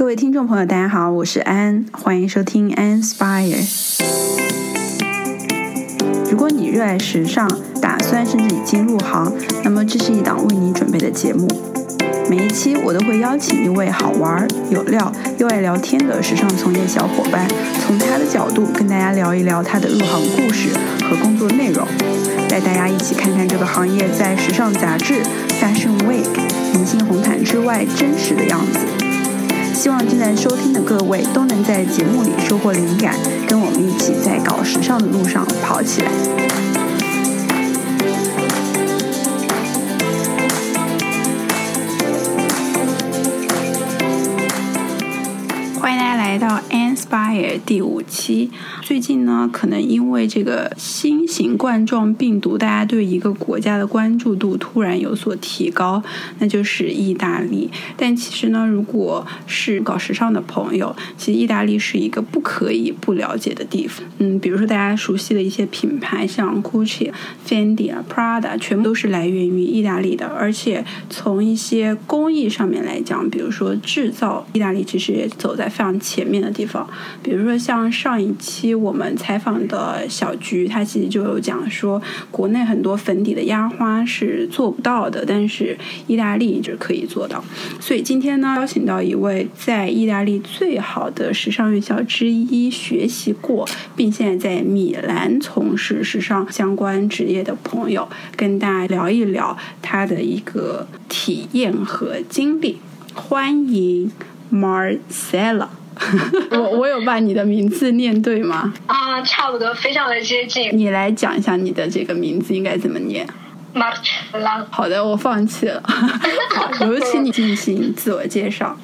各位听众朋友，大家好，我是安，欢迎收听 Inspire。如果你热爱时尚，打算甚至已经入行，那么这是一档为你准备的节目。每一期我都会邀请一位好玩、有料又爱聊天的时尚从业小伙伴，从他的角度跟大家聊一聊他的入行故事和工作内容，带大家一起看看这个行业在时尚杂志、Fashion Week、明星红毯之外真实的样子。希望正在收听的各位都能在节目里收获灵感，跟我们一起在搞时尚的路上跑起来。欢迎大家来到 Inspire 第五期。最近呢，可能因为这个新型冠状病毒，大家对一个国家的关注度突然有所提高，那就是意大利。但其实呢，如果是搞时尚的朋友，其实意大利是一个不可以不了解的地方。嗯，比如说大家熟悉的一些品牌，像 Gucci、Fendi 啊、Prada，全部都是来源于意大利的。而且从一些工艺上面来讲，比如说制造，意大利其实也走在非常前面的地方。比如说像上一期。我们采访的小菊，她其实就有讲说，国内很多粉底的压花是做不到的，但是意大利就可以做到。所以今天呢，邀请到一位在意大利最好的时尚院校之一学习过，并现在在米兰从事时尚相关职业的朋友，跟大家聊一聊他的一个体验和经历。欢迎 Marcella。我我有把你的名字念对吗？啊，差不多，非常的接近。你来讲一下你的这个名字应该怎么念？Marcella。好的，我放弃了。好，有请你进行自我介绍。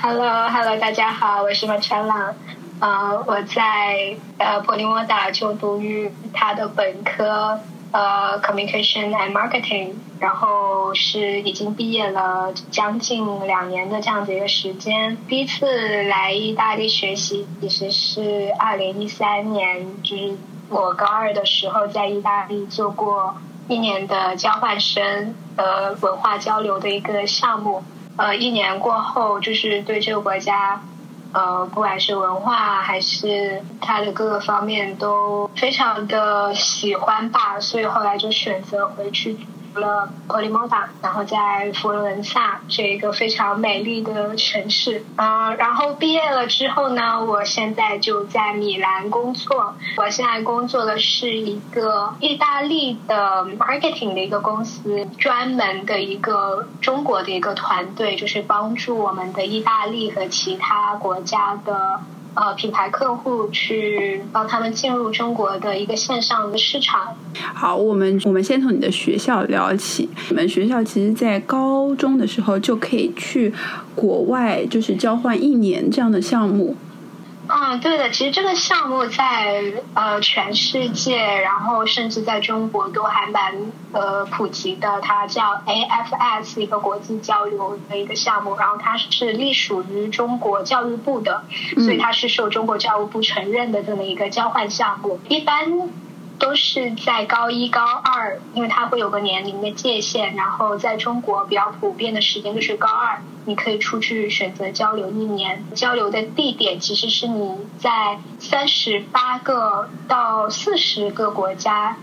Hello，Hello，大家好，我是 Marcella。啊，我在呃普利莫达就读于他的本科。呃，communication and marketing，然后是已经毕业了将近两年的这样子一个时间。第一次来意大利学习，其实是二零一三年，就是我高二的时候在意大利做过一年的交换生和文化交流的一个项目。呃，一年过后，就是对这个国家。呃，不管是文化还是它的各个方面都非常的喜欢吧，所以后来就选择回去。了普利莫达，然后在佛罗伦萨这一个非常美丽的城市，嗯，然后毕业了之后呢，我现在就在米兰工作。我现在工作的是一个意大利的 marketing 的一个公司，专门的一个中国的一个团队，就是帮助我们的意大利和其他国家的。呃，品牌客户去帮他们进入中国的一个线上的市场。好，我们我们先从你的学校聊起。你们学校其实，在高中的时候就可以去国外，就是交换一年这样的项目。嗯，对的，其实这个项目在呃全世界，然后甚至在中国都还蛮呃普及的。它叫 AFS，一个国际交流的一个项目，然后它是隶属于中国教育部的，所以它是受中国教育部承认的这么一个交换项目。一般。都是在高一、高二，因为它会有个年龄的界限。然后在中国比较普遍的时间就是高二，你可以出去选择交流一年。交流的地点其实是你在三十八个到四十个国家，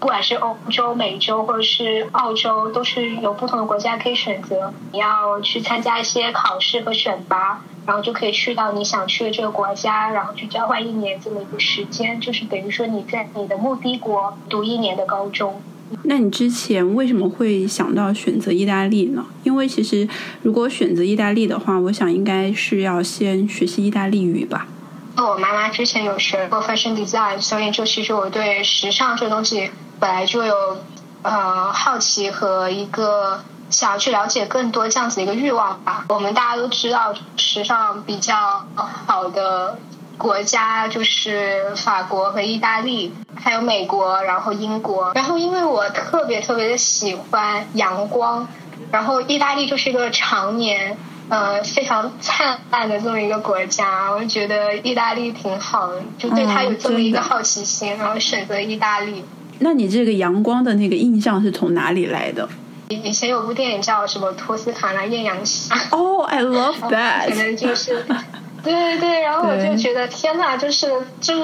不管是欧洲、美洲或者是澳洲，都是有不同的国家可以选择。你要去参加一些考试和选拔。然后就可以去到你想去的这个国家，然后去交换一年这么一个时间，就是等于说你在你的目的国读一年的高中。那你之前为什么会想到选择意大利呢？因为其实如果选择意大利的话，我想应该是要先学习意大利语吧。我妈妈之前有学过 fashion design，所以就其实我对时尚这东西本来就有呃好奇和一个。想要去了解更多这样子的一个欲望吧。我们大家都知道，时尚比较好的国家就是法国和意大利，还有美国，然后英国。然后因为我特别特别的喜欢阳光，然后意大利就是一个常年呃非常灿烂的这么一个国家，我就觉得意大利挺好的，就对它有这么一个好奇心，然后选择意大利。那你这个阳光的那个印象是从哪里来的？以前有部电影叫什么《托斯卡纳艳阳下》。哦，I love that。可能就是。对对对，然后我就觉得天呐，就是就是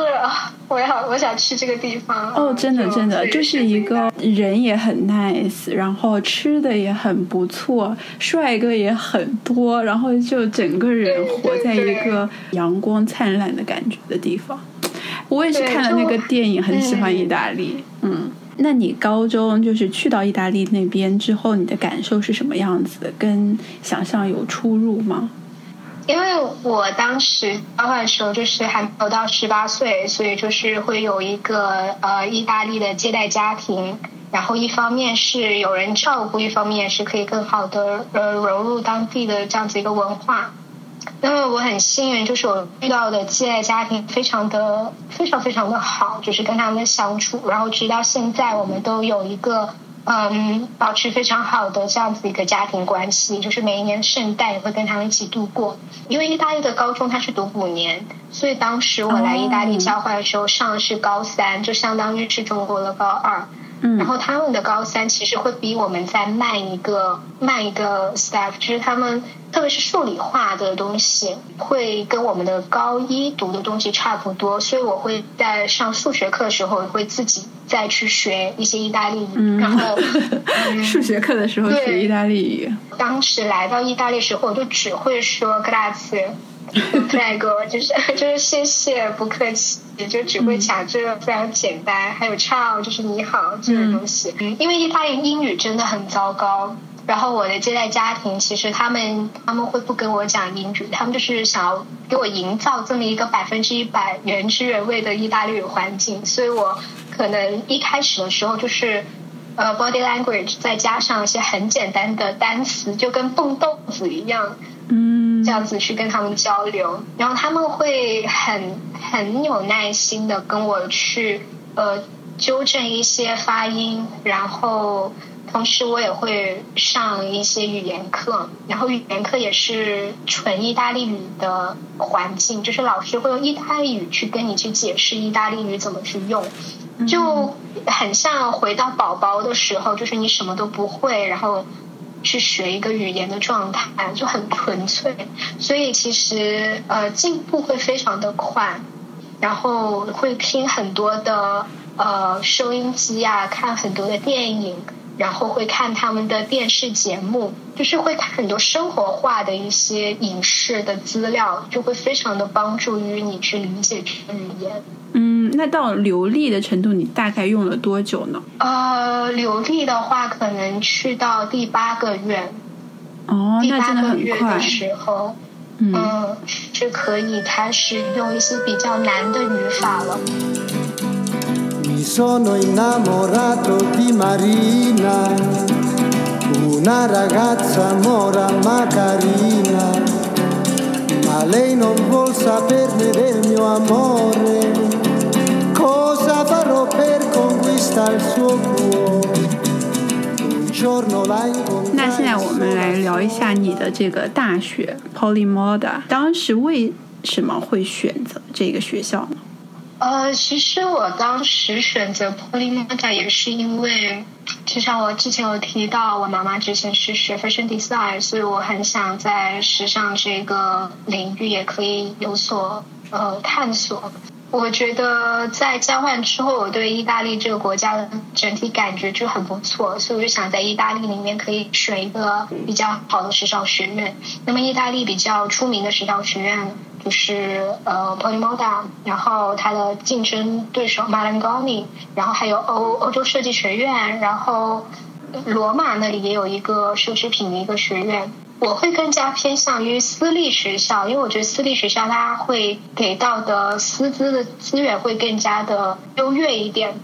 我要我想去这个地方哦，真的真的就是一个人也很 nice，然后吃的也很不错，帅哥也很多，然后就整个人活在一个阳光灿烂的感觉的地方。我也是看了那个电影，很喜欢意大利。嗯，那你高中就是去到意大利那边之后，你的感受是什么样子？跟想象有出入吗？因为我当时交换的时候就是还没有到十八岁，所以就是会有一个呃意大利的接待家庭，然后一方面是有人照顾，一方面是可以更好的呃融入当地的这样子一个文化。那么我很幸运，就是我遇到的寄爱家庭非常的非常非常的好，就是跟他们相处，然后直到现在我们都有一个。嗯，保持非常好的这样子一个家庭关系，就是每一年圣诞也会跟他们一起度过。因为意大利的高中它是读五年，所以当时我来意大利交换的时候上的是高三，就相当于是中国的高二。然后他们的高三其实会比我们再慢一个慢一个 step，就是他们特别是数理化的东西会跟我们的高一读的东西差不多，所以我会在上数学课的时候会自己再去学一些意大利语。然后 数学课的时候学意大利语。当时来到意大利时候，我就只会说 grazie。那个就是 就是谢谢不客气，也就只会讲这个非常简单，还有 ciao 就是你好这个东西。嗯，因为意大利英语真的很糟糕，然后我的接待家庭其实他们他们会不跟我讲英语，他们就是想要给我营造这么一个百分之一百原汁原味的意大利语环境，所以我可能一开始的时候就是呃 body language 再加上一些很简单的单词，就跟蹦豆子一样。嗯，这样子去跟他们交流，然后他们会很很有耐心的跟我去呃纠正一些发音，然后同时我也会上一些语言课，然后语言课也是纯意大利语的环境，就是老师会用意大利语去跟你去解释意大利语怎么去用，就很像回到宝宝的时候，就是你什么都不会，然后。去学一个语言的状态就很纯粹，所以其实呃进步会非常的快，然后会听很多的呃收音机啊，看很多的电影，然后会看他们的电视节目，就是会看很多生活化的一些影视的资料，就会非常的帮助于你去理解这个语言。嗯，那到流利的程度，你大概用了多久呢？呃，流利的话，可能去到第八个月。哦，那真的很快。的时候，嗯，是可以开始用一些比较难的语法了。那现在我们来聊一下你的这个大学 Polymoda，当时为什么会选择这个学校呢？呃，其实我当时选择 Polymoda 也是因为，就像我之前有提到，我妈妈之前是学 fashion design，所以我很想在时尚这个领域也可以有所呃探索。我觉得在交换之后，我对意大利这个国家的整体感觉就很不错，所以我就想在意大利里面可以选一个比较好的时尚学院。那么意大利比较出名的时尚学院就是呃 Polimoda，然后它的竞争对手 Malangoni，然后还有欧欧洲设计学院，然后罗马那里也有一个奢侈品的一个学院。我会更加偏向于私立学校，因为我觉得私立学校它会给到的师资的资源会更加的优越一点。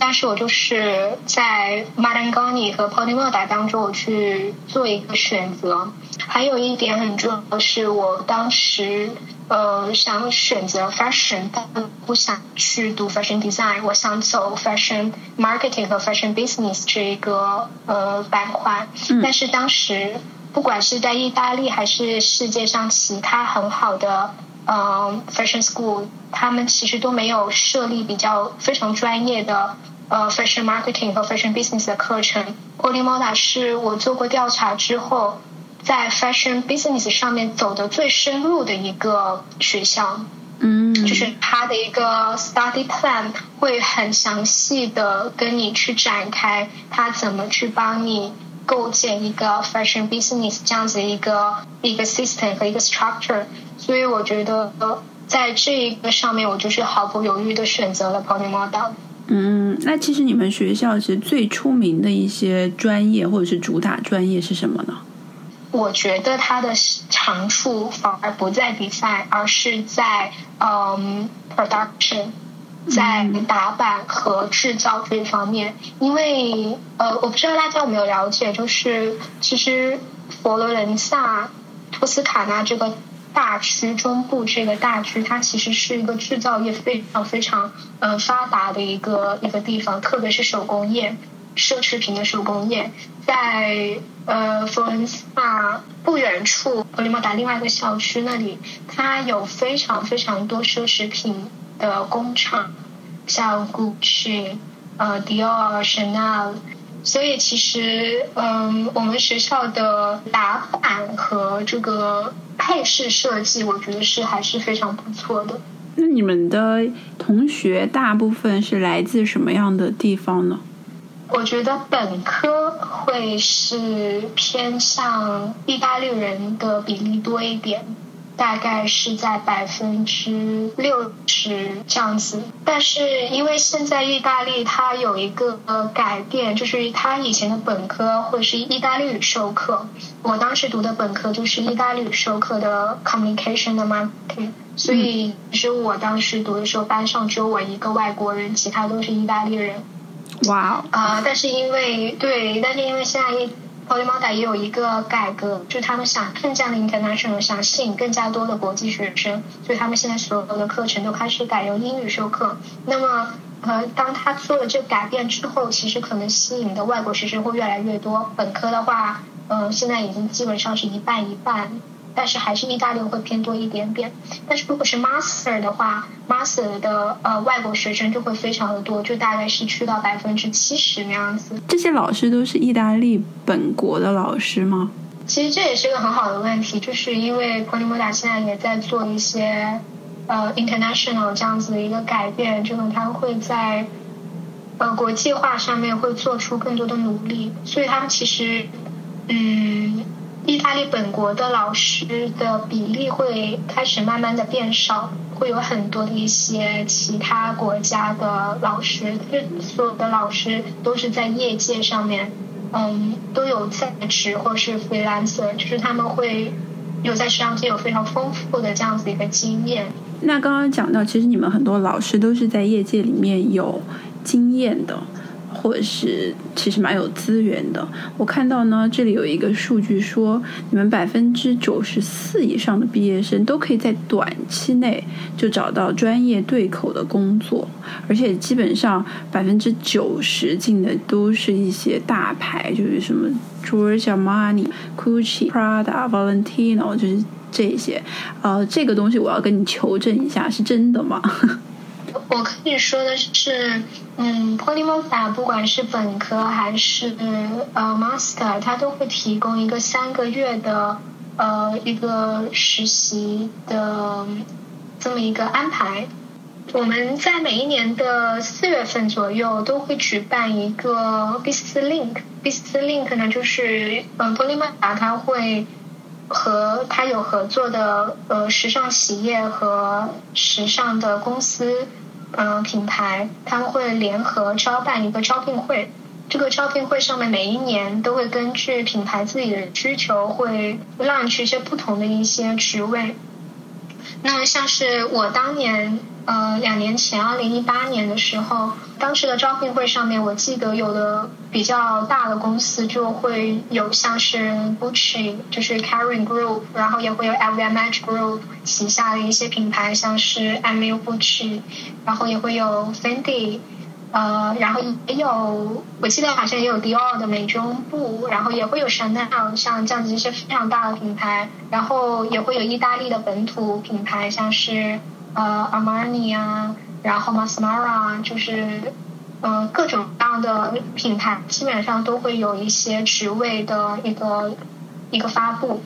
但是我就是在 Madangoni 和 Polimoda 当中，我去做一个选择。还有一点很重要的是，我当时呃想选择 fashion，但不想去读 fashion design，我想走 fashion marketing 和 fashion business 这一个呃板块。但是当时。不管是在意大利还是世界上其他很好的嗯 fashion school，他们其实都没有设立比较非常专业的呃 fashion marketing 和 fashion business 的课程。Polymoda 是我做过调查之后，在 fashion business 上面走的最深入的一个学校。嗯，就是它的一个 study plan 会很详细的跟你去展开，他怎么去帮你构建一个 fashion business 这样子一个一个 system 和一个 structure。所以我觉得在这一个上面，我就是毫不犹豫的选择了 polymodel。嗯，那其实你们学校其实最出名的一些专业或者是主打专业是什么呢？我觉得它的长处反而不在比赛，而是在嗯 production，在打版和制造这一方面。因为呃，我不知道大家有没有了解，就是其实佛罗伦萨、托斯卡纳这个大区中部这个大区，它其实是一个制造业非常非常呃发达的一个一个地方，特别是手工业。奢侈品的手工业，在呃佛罗伦萨不远处，佛罗莫达另外一个校区那里，它有非常非常多奢侈品的工厂，像 Gucci、呃 Dior、Chanel，所以其实嗯，我们学校的打版和这个配饰设计，我觉得是还是非常不错的。那你们的同学大部分是来自什么样的地方呢？我觉得本科会是偏向意大利人的比例多一点，大概是在百分之六十这样子。但是因为现在意大利它有一个改变，就是它以前的本科会是意大利语授课，我当时读的本科就是意大利语授课的 communication 的 marketing，所以其实我当时读的时候班上只有我一个外国人，其他都是意大利人。哇！啊，但是因为对，但是因为现在 PolyMod 也有一个改革，就是他们想更加的 international，想吸引更加多的国际学生，所以他们现在所有的课程都开始改用英语授课。那么，呃，当他做了这改变之后，其实可能吸引的外国学生会越来越多。本科的话，嗯，现在已经基本上是一半一半。但是还是意大利会偏多一点点，但是如果是 master 的话，master 的呃外国学生就会非常的多，就大概是去到百分之七十那样子。这些老师都是意大利本国的老师吗？其实这也是个很好的问题，就是因为 Polymoda 现在也在做一些呃 international 这样子的一个改变，就是他会在呃国际化上面会做出更多的努力，所以他们其实嗯。意大利本国的老师的比例会开始慢慢的变少，会有很多的一些其他国家的老师，就所有的老师都是在业界上面，嗯，都有在职或是 freelancer，就是他们会有在商界有非常丰富的这样子一个经验。那刚刚讲到，其实你们很多老师都是在业界里面有经验的。或者是其实蛮有资源的。我看到呢，这里有一个数据说，你们百分之九十四以上的毕业生都可以在短期内就找到专业对口的工作，而且基本上百分之九十进的都是一些大牌，就是什么 Giorgio Armani、Gucci、Prada、Valentino，就是这些。呃，这个东西我要跟你求证一下，是真的吗？我跟你说的是，嗯，Polymoda 不管是本科还是呃 Master，它都会提供一个三个月的呃一个实习的这么一个安排。我们在每一年的四月份左右都会举办一个 Business Link，Business Link 呢就是嗯 Polymoda 它会和他有合作的呃时尚企业和时尚的公司。嗯，品牌他们会联合招办一个招聘会，这个招聘会上面每一年都会根据品牌自己的需求，会 launch 一些不同的一些职位。那像是我当年。呃，两年前，二零一八年的时候，当时的招聘会上面，我记得有的比较大的公司就会有像是 Gucci，就是 karin group 然后也会有 LVMH Group 旗下的一些品牌，像是 m u Gucci，然后也会有 Fendi，呃，然后也有，我记得好像也有 Dior 的美妆部，然后也会有 Chanel，像这样子一些非常大的品牌，然后也会有意大利的本土品牌，像是。呃，Armani 啊，然后 Masmara 就是呃，各种各样的品牌基本上都会有一些职位的一个一个发布，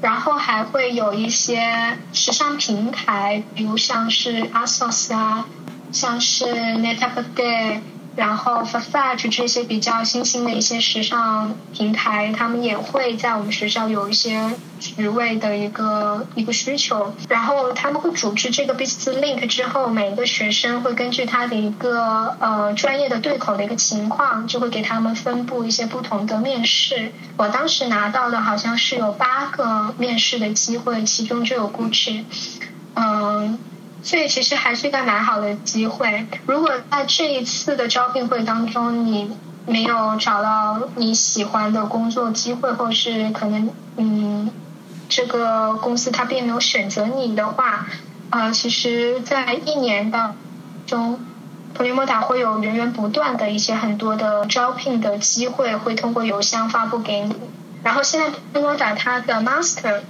然后还会有一些时尚平台，比如像是 ASOS 啊，像是 Net-a-Porter。然后 f a s a g e 这些比较新兴的一些时尚平台，他们也会在我们学校有一些职位的一个一个需求。然后他们会组织这个 business link 之后，每一个学生会根据他的一个呃专业的对口的一个情况，就会给他们分布一些不同的面试。我当时拿到的好像是有八个面试的机会，其中就有 Gucci，嗯。所以其实还是一个蛮好的机会。如果在这一次的招聘会当中，你没有找到你喜欢的工作机会，或是可能嗯，这个公司它并没有选择你的话，呃，其实，在一年当中，普利莫塔会有源源不断的一些很多的招聘的机会，会通过邮箱发布给你。然后现在普利莫塔它的 master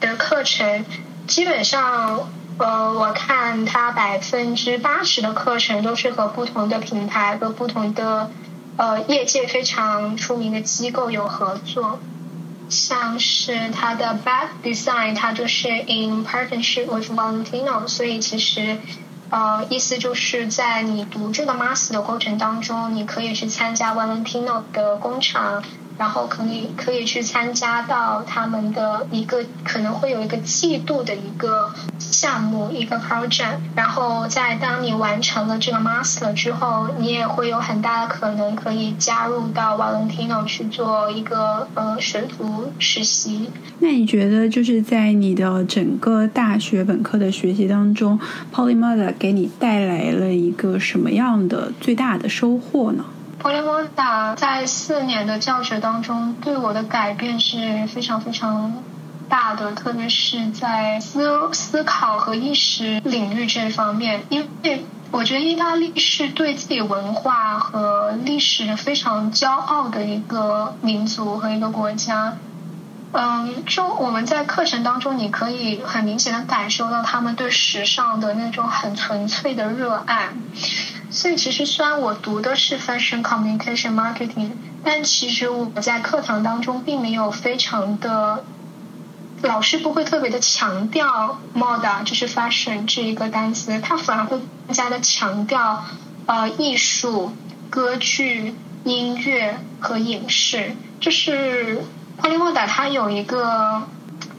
的课程基本上。呃，我看它百分之八十的课程都是和不同的品牌和不同的呃业界非常出名的机构有合作，像是它的 Bad Design，它就是 in partnership with Valentino，所以其实呃意思就是在你读这个 Master 的过程当中，你可以去参加 Valentino 的工厂。然后可以可以去参加到他们的一个可能会有一个季度的一个项目一个 project，然后在当你完成了这个 master 之后，你也会有很大的可能可以加入到 Valentino 去做一个呃学徒实习。那你觉得就是在你的整个大学本科的学习当中，Polymoda 给你带来了一个什么样的最大的收获呢？p o l y m o d a 在四年的教学当中，对我的改变是非常非常大的，特别是在思思考和意识领域这方面。因为我觉得意大利是对自己文化和历史非常骄傲的一个民族和一个国家。嗯，就我们在课程当中，你可以很明显的感受到他们对时尚的那种很纯粹的热爱。所以其实虽然我读的是 fashion communication marketing，但其实我在课堂当中并没有非常的，老师不会特别的强调 moda 就是 fashion 这一个单词，他反而会更加的强调呃艺术、歌剧、音乐和影视。就是 Polymoda 它有一个。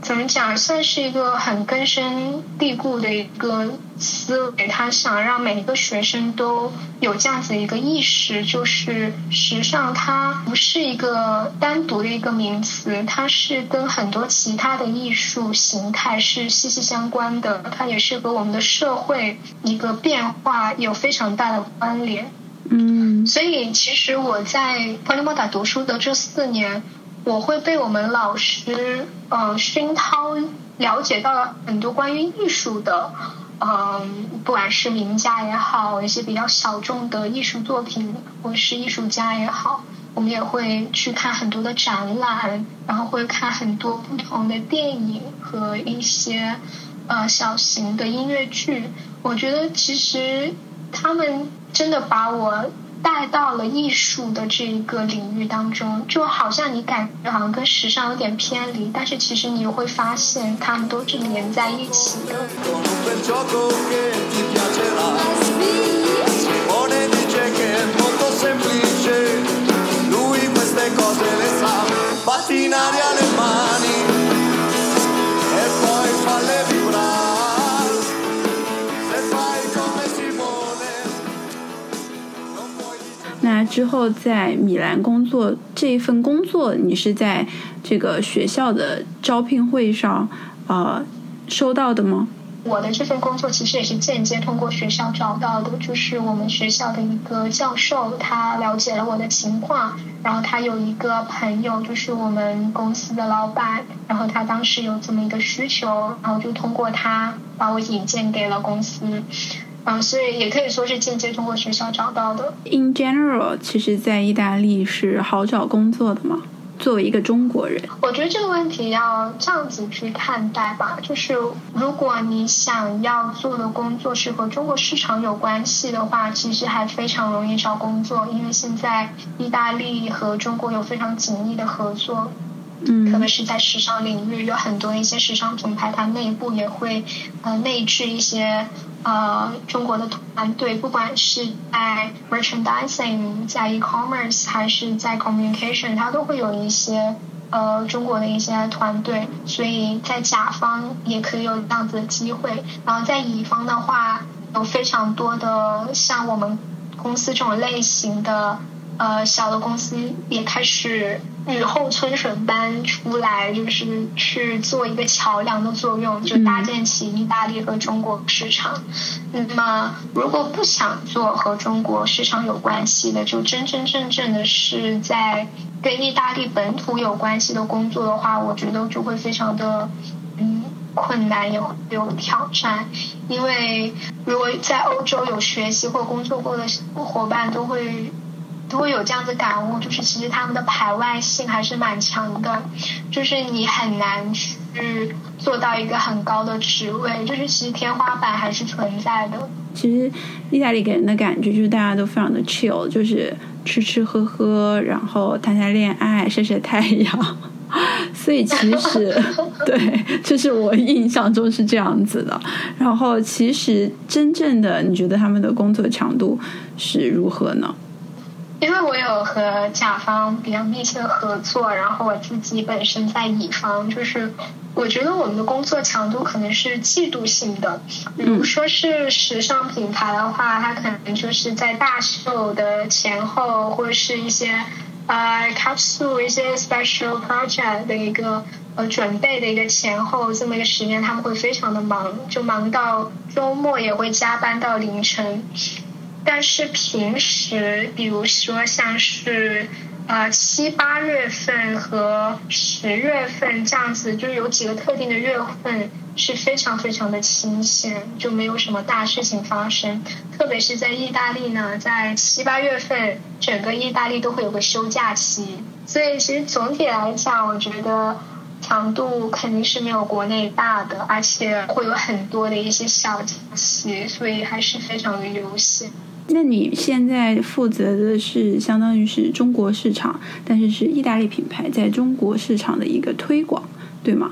怎么讲？算是一个很根深蒂固的一个思维。他想让每一个学生都有这样子一个意识，就是时尚它不是一个单独的一个名词，它是跟很多其他的艺术形态是息息相关的。它也是和我们的社会一个变化有非常大的关联。嗯，所以其实我在波利莫达读书的这四年。我会被我们老师呃熏陶，了解到了很多关于艺术的，嗯，不管是名家也好，一些比较小众的艺术作品，或是艺术家也好，我们也会去看很多的展览，然后会看很多不同的电影和一些呃小型的音乐剧。我觉得其实他们真的把我。带到了艺术的这一个领域当中，就好像你感觉好像跟时尚有点偏离，但是其实你会发现他们都是连在一起的。之后在米兰工作这一份工作，你是在这个学校的招聘会上呃收到的吗？我的这份工作其实也是间接通过学校找到的，就是我们学校的一个教授，他了解了我的情况，然后他有一个朋友，就是我们公司的老板，然后他当时有这么一个需求，然后就通过他把我引荐给了公司。啊，所以也可以说是间接通过学校找到的。In general，其实，在意大利是好找工作的吗？作为一个中国人，我觉得这个问题要这样子去看待吧。就是如果你想要做的工作是和中国市场有关系的话，其实还非常容易找工作，因为现在意大利和中国有非常紧密的合作。嗯，特别是在时尚领域，有很多一些时尚品牌，它内部也会呃内置一些呃中国的团队，不管是在 merchandising、在 e-commerce 还是在 communication，它都会有一些呃中国的一些团队，所以在甲方也可以有这样子的机会，然后在乙方的话，有非常多的像我们公司这种类型的。呃，小的公司也开始雨后春笋般出来，就是去做一个桥梁的作用，就搭建起意大利和中国市场。那么，如果不想做和中国市场有关系的，就真真正正的是在跟意大利本土有关系的工作的话，我觉得就会非常的嗯困难，也会有挑战。因为如果在欧洲有学习或工作过的伙伴，都会。都会有这样子感悟，就是其实他们的排外性还是蛮强的，就是你很难去做到一个很高的职位，就是其实天花板还是存在的。其实意大利给人的感觉就是大家都非常的 chill，就是吃吃喝喝，然后谈谈恋爱，晒晒太阳。所以其实对，这是我印象中是这样子的。然后其实真正的，你觉得他们的工作强度是如何呢？因为我有和甲方比较密切的合作，然后我自己本身在乙方，就是我觉得我们的工作强度可能是季度性的。比如说是时尚品牌的话，它可能就是在大秀的前后，或者是一些呃 capsule 一些 special project 的一个呃准备的一个前后这么一个时间，他们会非常的忙，就忙到周末也会加班到凌晨。但是平时，比如说像是呃七八月份和十月份这样子，就是有几个特定的月份是非常非常的清闲，就没有什么大事情发生。特别是在意大利呢，在七八月份，整个意大利都会有个休假期，所以其实总体来讲，我觉得强度肯定是没有国内大的，而且会有很多的一些小假期，所以还是非常的悠闲。那你现在负责的是相当于是中国市场，但是是意大利品牌在中国市场的一个推广，对吗？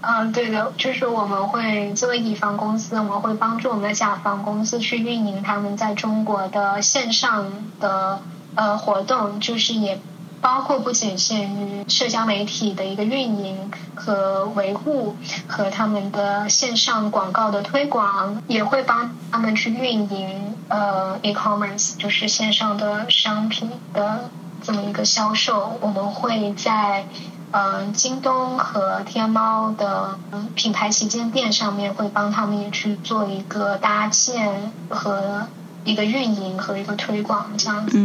嗯，对的，就是我们会作为乙方公司，我们会帮助我们的甲方公司去运营他们在中国的线上的呃活动，就是也。包括不仅限于社交媒体的一个运营和维护，和他们的线上广告的推广，也会帮他们去运营呃 e-commerce，就是线上的商品的这么一个销售。我们会在嗯京东和天猫的品牌旗舰店上面，会帮他们也去做一个搭建和一个运营和一个推广这样子。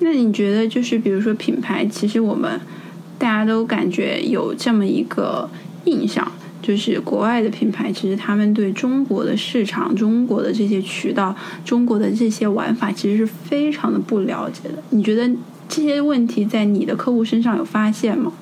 那你觉得，就是比如说品牌，其实我们大家都感觉有这么一个印象，就是国外的品牌，其实他们对中国的市场、中国的这些渠道、中国的这些玩法，其实是非常的不了解的。你觉得这些问题在你的客户身上有发现吗？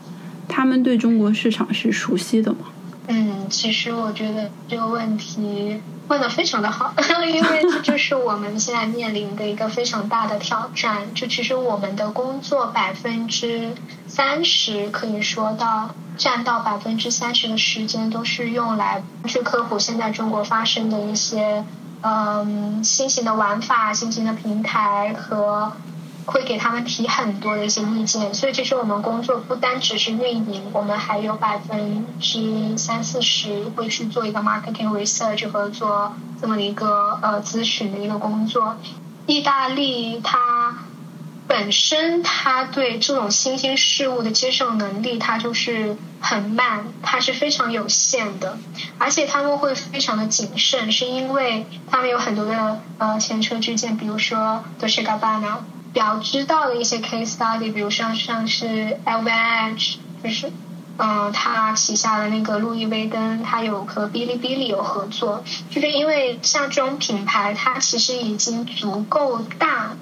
他们对中国市场是熟悉的吗？嗯，其实我觉得这个问题。问的非常的好，因为这就是我们现在面临的一个非常大的挑战。就其实我们的工作百分之三十可以说到占到百分之三十的时间都是用来去科普现在中国发生的一些嗯新型的玩法、新型的平台和。会给他们提很多的一些意见，所以其实我们工作不单只是运营，我们还有百分之三四十会去做一个 marketing research 和做这么一个呃咨询的一个工作。意大利它本身它对这种新兴事物的接受能力，它就是很慢，它是非常有限的，而且他们会非常的谨慎，是因为他们有很多的呃前车之鉴，比如说 Dolce Gabbana。比较知道的一些 case study，比如像像是 LVH，就是嗯，他旗下的那个路易威登，他有和哔哩哔哩有合作，就是因为像这种品牌，它其实已经足够大，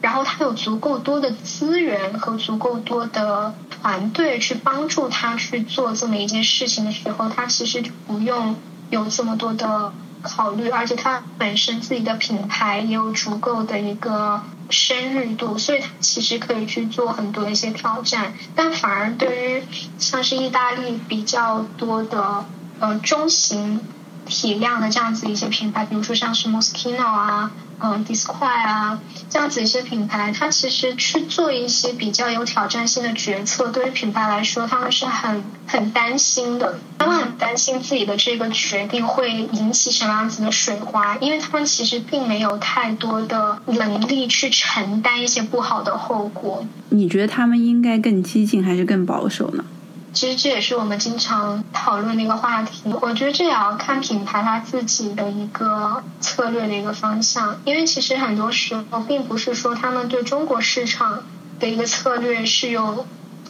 然后他有足够多的资源和足够多的团队去帮助他去做这么一件事情的时候，他其实就不用有这么多的考虑，而且它本身自己的品牌也有足够的一个深入度，所以它其实可以去做很多一些挑战。但反而对于像是意大利比较多的呃中型体量的这样子一些品牌，比如说像是 Moschino 啊。嗯，Disquie 啊，这样子一些品牌，它其实去做一些比较有挑战性的决策，对于品牌来说，他们是很很担心的。他们很担心自己的这个决定会引起什么样子的水花，因为他们其实并没有太多的能力去承担一些不好的后果。你觉得他们应该更激进还是更保守呢？其实这也是我们经常讨论的一个话题。我觉得这也要看品牌它自己的一个策略的一个方向，因为其实很多时候并不是说他们对中国市场的一个策略是有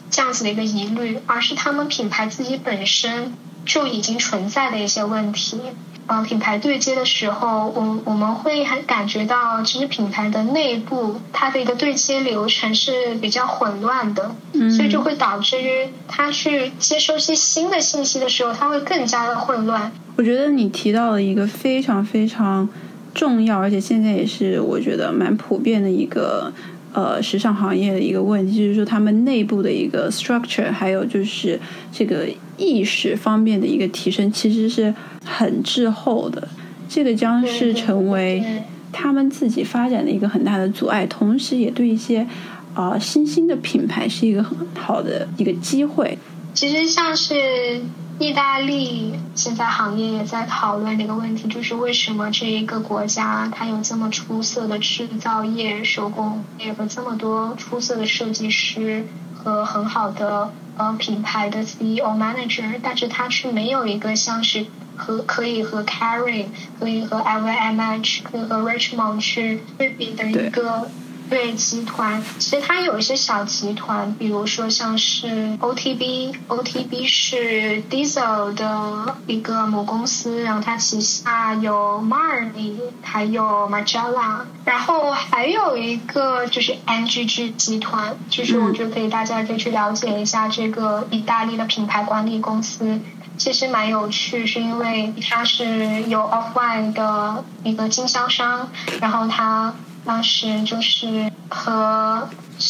这样子的一个疑虑，而是他们品牌自己本身就已经存在的一些问题。呃，品牌对接的时候，我我们会很感觉到，其实品牌的内部它的一个对接流程是比较混乱的，所以就会导致于他去接收一些新的信息的时候，他会更加的混乱。我觉得你提到了一个非常非常重要，而且现在也是我觉得蛮普遍的一个。呃，时尚行业的一个问题就是说，他们内部的一个 structure，还有就是这个意识方面的一个提升，其实是很滞后的。这个将是成为他们自己发展的一个很大的阻碍，同时也对一些啊新兴的品牌是一个很好的一个机会。其实像是。意大利现在行业也在讨论的一个问题，就是为什么这一个国家它有这么出色的制造业、手工业和这么多出色的设计师和很好的呃品牌的 CEO manager，但是他却没有一个像是和可以和 Carry、可以和 LVMH、可以和 Richmond 去对比的一个。对集团，其实它有一些小集团，比如说像是 OTB，OTB 是 Diesel 的一个母公司，然后它旗下有 Marni，还有 Magella，然后还有一个就是 NGG 集团，就是我觉得可以大家可以去了解一下这个意大利的品牌管理公司，其实蛮有趣，是因为它是有 Offline 的一个经销商，然后它。当时就是和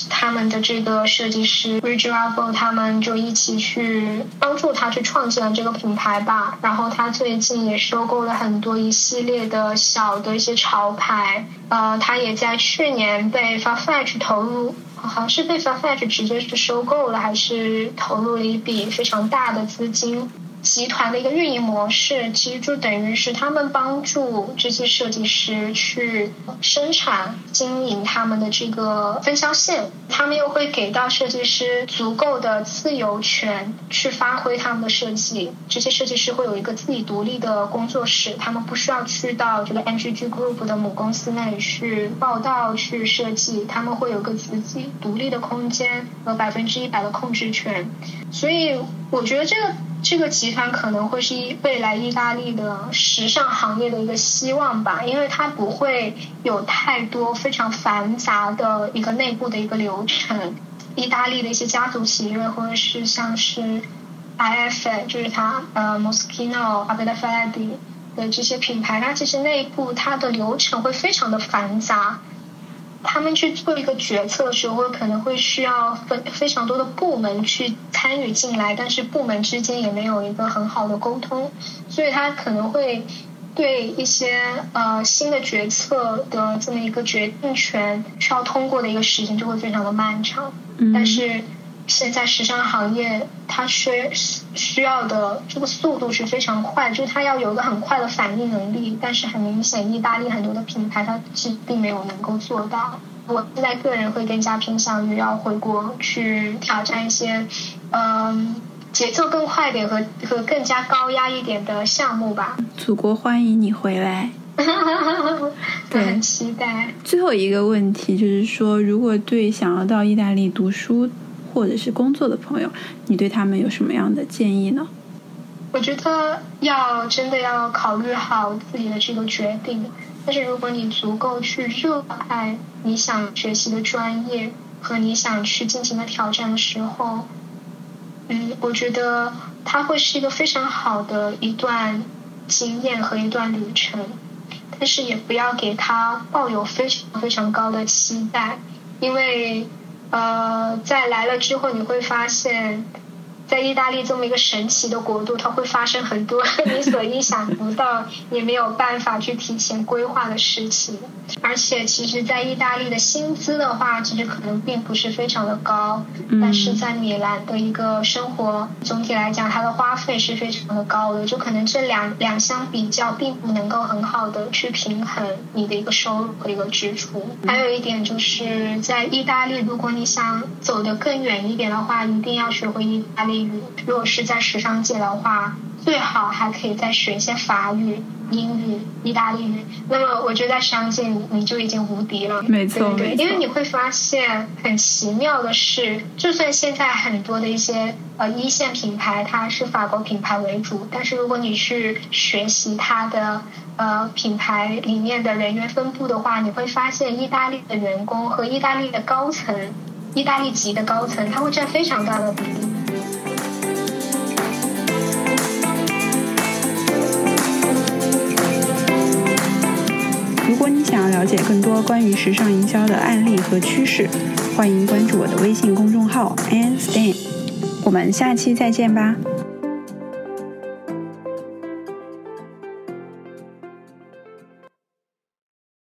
他们的这个设计师 r i g i a l 他们就一起去帮助他去创建了这个品牌吧。然后他最近也收购了很多一系列的小的一些潮牌。呃，他也在去年被 Farfetch 投入，好像是被 Farfetch 直接是收购了，还是投入了一笔非常大的资金。集团的一个运营模式，其实就等于是他们帮助这些设计师去生产、经营他们的这个分销线，他们又会给到设计师足够的自由权去发挥他们的设计。这些设计师会有一个自己独立的工作室，他们不需要去到这个 NGG Group 的母公司那里去报道、去设计，他们会有个自己独立的空间和百分之一百的控制权。所以，我觉得这个。这个集团可能会是未来意大利的时尚行业的一个希望吧，因为它不会有太多非常繁杂的一个内部的一个流程。意大利的一些家族企业，或者是像是 IFA，就是它呃 Moschino、a b e l a f e d i 的这些品牌，它其实内部它的流程会非常的繁杂。他们去做一个决策的时候，可能会需要分非常多的部门去参与进来，但是部门之间也没有一个很好的沟通，所以他可能会对一些呃新的决策的这么一个决定权需要通过的一个时间就会非常的漫长。但是现在时尚行业它需需要的这个速度是非常快，就是它要有一个很快的反应能力。但是很明显，意大利很多的品牌它是并没有能够做到。我现在个人会更加偏向于要回国去挑战一些，嗯，节奏更快点和和更加高压一点的项目吧。祖国欢迎你回来，对，很期待。最后一个问题就是说，如果对想要到意大利读书或者是工作的朋友，你对他们有什么样的建议呢？我觉得要真的要考虑好自己的这个决定。但是如果你足够去热爱你想学习的专业和你想去进行的挑战的时候，嗯，我觉得它会是一个非常好的一段经验和一段旅程。但是也不要给他抱有非常非常高的期待，因为呃，在来了之后你会发现。在意大利这么一个神奇的国度，它会发生很多 你所意想不到、也没有办法去提前规划的事情。而且，其实，在意大利的薪资的话，其实可能并不是非常的高。但是在米兰的一个生活，总体来讲，它的花费是非常的高的。就可能这两两相比较，并不能够很好的去平衡你的一个收入和一个支出。还有一点就是在意大利，如果你想走得更远一点的话，一定要学会意大利。如果是在时尚界的话，最好还可以再学一些法语、英语、意大利语。那么，我觉得在时尚界你你就已经无敌了。没错，对，因为你会发现很奇妙的是，就算现在很多的一些呃一线品牌它是法国品牌为主，但是如果你去学习它的呃品牌里面的人员分布的话，你会发现意大利的员工和意大利的高层、意大利籍的高层，他会占非常大的比例。如果你想要了解更多关于时尚营销的案例和趋势，欢迎关注我的微信公众号 a n n Stan。我们下期再见吧。